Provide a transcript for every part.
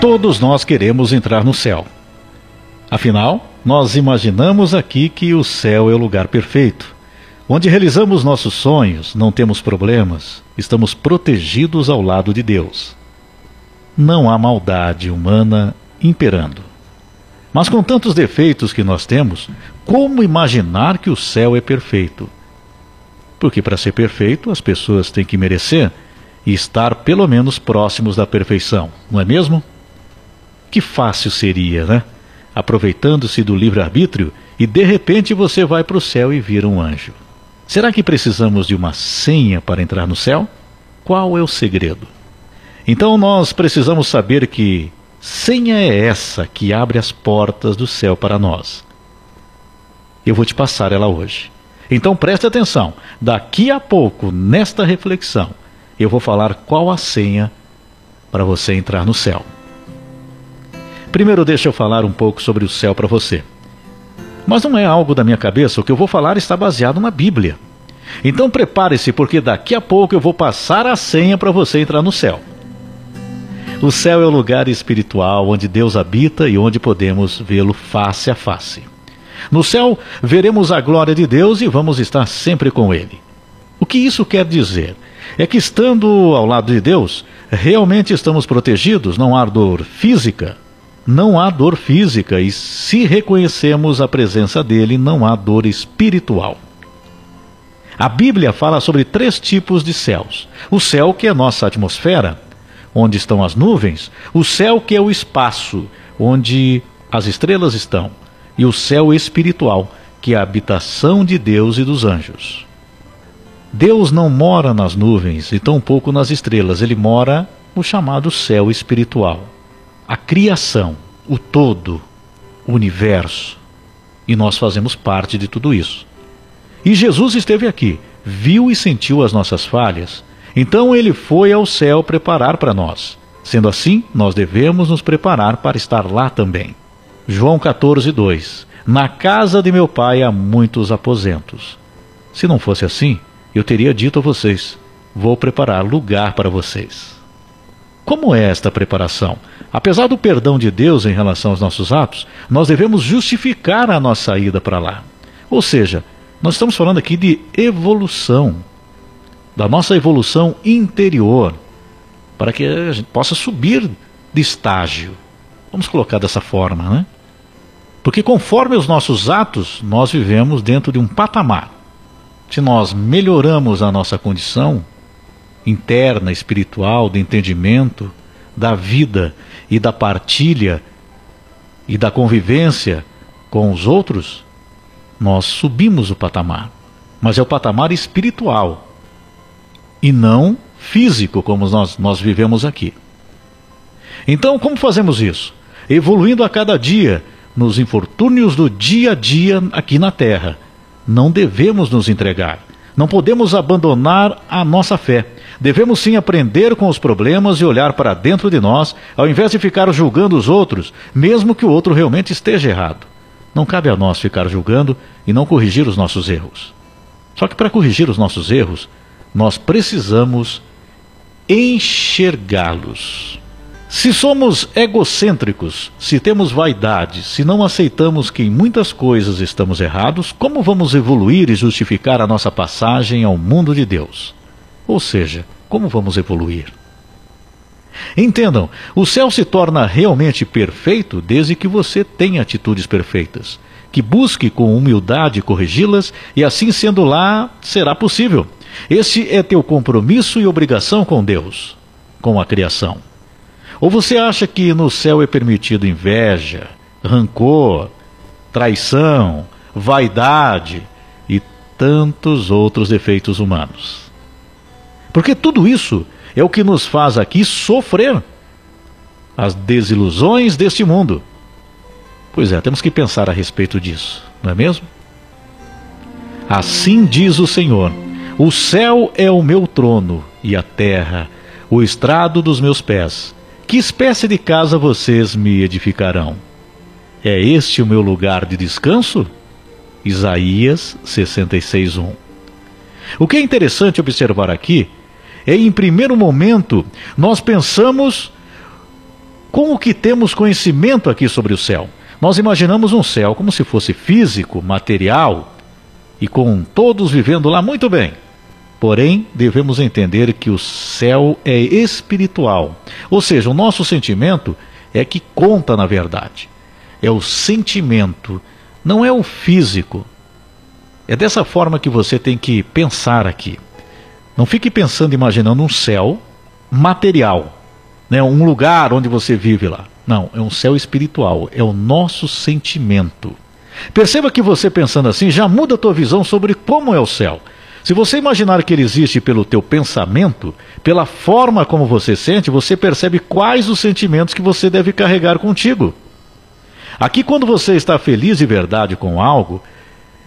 Todos nós queremos entrar no céu. Afinal, nós imaginamos aqui que o céu é o lugar perfeito, onde realizamos nossos sonhos, não temos problemas, estamos protegidos ao lado de Deus. Não há maldade humana imperando. Mas com tantos defeitos que nós temos, como imaginar que o céu é perfeito? Porque para ser perfeito, as pessoas têm que merecer e estar pelo menos próximos da perfeição, não é mesmo? Que fácil seria, né? Aproveitando-se do livre-arbítrio e de repente você vai para o céu e vira um anjo. Será que precisamos de uma senha para entrar no céu? Qual é o segredo? Então nós precisamos saber que senha é essa que abre as portas do céu para nós. Eu vou te passar ela hoje. Então preste atenção. Daqui a pouco, nesta reflexão, eu vou falar qual a senha para você entrar no céu. Primeiro, deixa eu falar um pouco sobre o céu para você. Mas não é algo da minha cabeça, o que eu vou falar está baseado na Bíblia. Então prepare-se, porque daqui a pouco eu vou passar a senha para você entrar no céu. O céu é o lugar espiritual onde Deus habita e onde podemos vê-lo face a face. No céu, veremos a glória de Deus e vamos estar sempre com Ele. O que isso quer dizer? É que estando ao lado de Deus, realmente estamos protegidos, não há dor física. Não há dor física e se reconhecemos a presença dele, não há dor espiritual. A Bíblia fala sobre três tipos de céus: o céu, que é nossa atmosfera, onde estão as nuvens, o céu que é o espaço, onde as estrelas estão, e o céu espiritual, que é a habitação de Deus e dos anjos. Deus não mora nas nuvens e tampouco nas estrelas, ele mora no chamado céu espiritual. A criação, o todo, o universo. E nós fazemos parte de tudo isso. E Jesus esteve aqui, viu e sentiu as nossas falhas, então ele foi ao céu preparar para nós. Sendo assim, nós devemos nos preparar para estar lá também. João 14, 2 Na casa de meu pai há muitos aposentos. Se não fosse assim, eu teria dito a vocês: vou preparar lugar para vocês. Como é esta preparação? Apesar do perdão de Deus em relação aos nossos atos, nós devemos justificar a nossa ida para lá. Ou seja, nós estamos falando aqui de evolução da nossa evolução interior, para que a gente possa subir de estágio. Vamos colocar dessa forma, né? Porque conforme os nossos atos, nós vivemos dentro de um patamar. Se nós melhoramos a nossa condição interna, espiritual, de entendimento, da vida e da partilha e da convivência com os outros, nós subimos o patamar. Mas é o patamar espiritual, e não físico, como nós, nós vivemos aqui. Então, como fazemos isso? Evoluindo a cada dia, nos infortúnios do dia a dia aqui na Terra. Não devemos nos entregar. Não podemos abandonar a nossa fé. Devemos sim aprender com os problemas e olhar para dentro de nós, ao invés de ficar julgando os outros, mesmo que o outro realmente esteja errado. Não cabe a nós ficar julgando e não corrigir os nossos erros. Só que para corrigir os nossos erros, nós precisamos enxergá-los. Se somos egocêntricos, se temos vaidade, se não aceitamos que em muitas coisas estamos errados, como vamos evoluir e justificar a nossa passagem ao mundo de Deus? Ou seja, como vamos evoluir? Entendam, o céu se torna realmente perfeito desde que você tenha atitudes perfeitas, que busque com humildade corrigi-las e assim sendo lá, será possível. Esse é teu compromisso e obrigação com Deus, com a criação. Ou você acha que no céu é permitido inveja, rancor, traição, vaidade e tantos outros defeitos humanos? Porque tudo isso é o que nos faz aqui sofrer as desilusões deste mundo. Pois é, temos que pensar a respeito disso, não é mesmo? Assim diz o Senhor o céu é o meu trono e a terra, o estrado dos meus pés. Que espécie de casa vocês me edificarão? É este o meu lugar de descanso? Isaías 66:1. O que é interessante observar aqui é em primeiro momento nós pensamos com o que temos conhecimento aqui sobre o céu. Nós imaginamos um céu como se fosse físico, material e com todos vivendo lá muito bem. Porém, devemos entender que o céu é espiritual, ou seja, o nosso sentimento é que conta na verdade. É o sentimento, não é o físico. É dessa forma que você tem que pensar aqui. Não fique pensando, imaginando um céu material, né, um lugar onde você vive lá. Não, é um céu espiritual, é o nosso sentimento. Perceba que você pensando assim já muda a tua visão sobre como é o céu. Se você imaginar que ele existe pelo teu pensamento, pela forma como você sente, você percebe quais os sentimentos que você deve carregar contigo. Aqui, quando você está feliz de verdade com algo,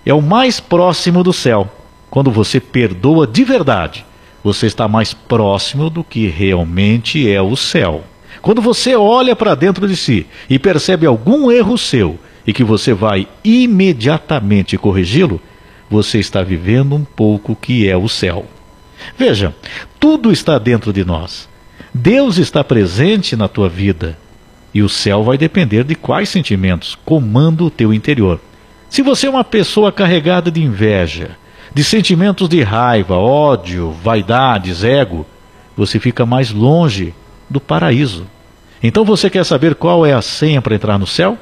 é o mais próximo do céu. Quando você perdoa de verdade, você está mais próximo do que realmente é o céu. Quando você olha para dentro de si e percebe algum erro seu e que você vai imediatamente corrigi-lo, você está vivendo um pouco que é o céu. Veja, tudo está dentro de nós. Deus está presente na tua vida. E o céu vai depender de quais sentimentos comandam o teu interior. Se você é uma pessoa carregada de inveja, de sentimentos de raiva, ódio, vaidades, ego, você fica mais longe do paraíso. Então você quer saber qual é a senha para entrar no céu?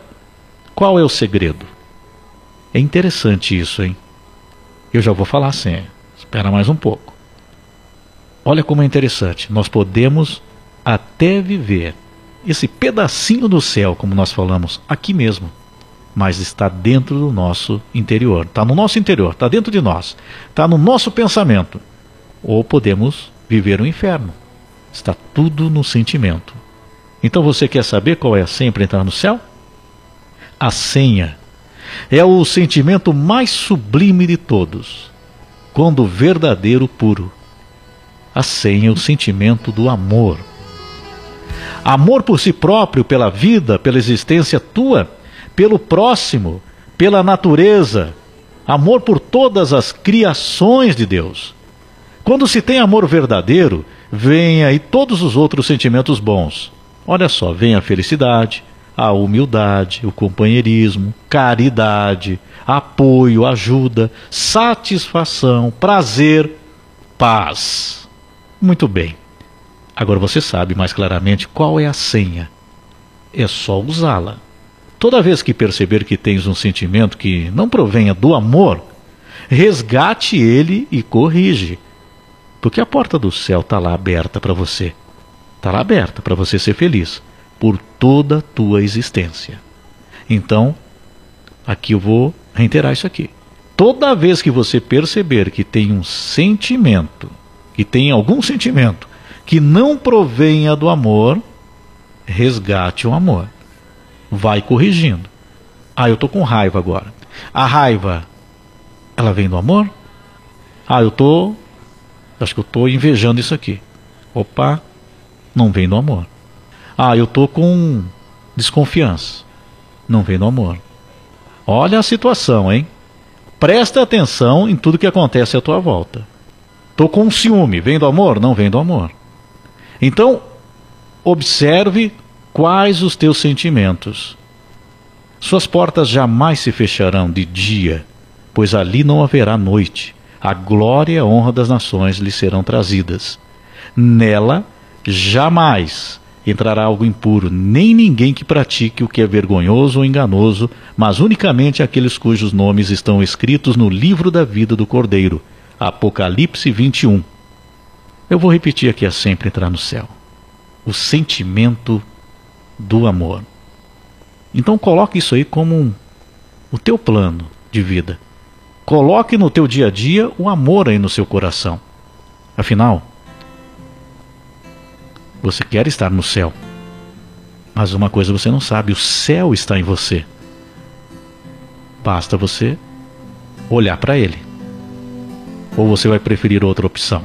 Qual é o segredo? É interessante isso, hein? Eu já vou falar a senha. Espera mais um pouco. Olha como é interessante. Nós podemos até viver esse pedacinho do céu, como nós falamos, aqui mesmo mas está dentro do nosso interior. Está no nosso interior, está dentro de nós, está no nosso pensamento. Ou podemos viver o inferno. Está tudo no sentimento. Então você quer saber qual é a senha para entrar no céu? A senha é o sentimento mais sublime de todos, quando verdadeiro puro. A senha é o sentimento do amor. Amor por si próprio, pela vida, pela existência tua pelo próximo, pela natureza, amor por todas as criações de Deus. Quando se tem amor verdadeiro, vem aí todos os outros sentimentos bons. Olha só, vem a felicidade, a humildade, o companheirismo, caridade, apoio, ajuda, satisfação, prazer, paz. Muito bem. Agora você sabe mais claramente qual é a senha. É só usá-la. Toda vez que perceber que tens um sentimento que não provenha do amor, resgate ele e corrige. Porque a porta do céu está lá aberta para você. Está lá aberta para você ser feliz por toda a tua existência. Então, aqui eu vou reiterar isso aqui. Toda vez que você perceber que tem um sentimento, que tem algum sentimento que não provenha do amor, resgate o amor vai corrigindo. Ah, eu tô com raiva agora. A raiva, ela vem do amor? Ah, eu tô, acho que eu tô invejando isso aqui. Opa, não vem do amor. Ah, eu tô com desconfiança. Não vem do amor. Olha a situação, hein? Presta atenção em tudo que acontece à tua volta. Tô com ciúme, vem do amor? Não vem do amor. Então, observe Quais os teus sentimentos? Suas portas jamais se fecharão de dia, pois ali não haverá noite. A glória e a honra das nações lhe serão trazidas. Nela jamais entrará algo impuro, nem ninguém que pratique o que é vergonhoso ou enganoso, mas unicamente aqueles cujos nomes estão escritos no livro da vida do Cordeiro. Apocalipse 21. Eu vou repetir aqui a sempre entrar no céu. O sentimento do amor. Então coloque isso aí como um, o teu plano de vida. Coloque no teu dia a dia o amor aí no seu coração. Afinal, você quer estar no céu. Mas uma coisa você não sabe, o céu está em você. Basta você olhar para ele. Ou você vai preferir outra opção?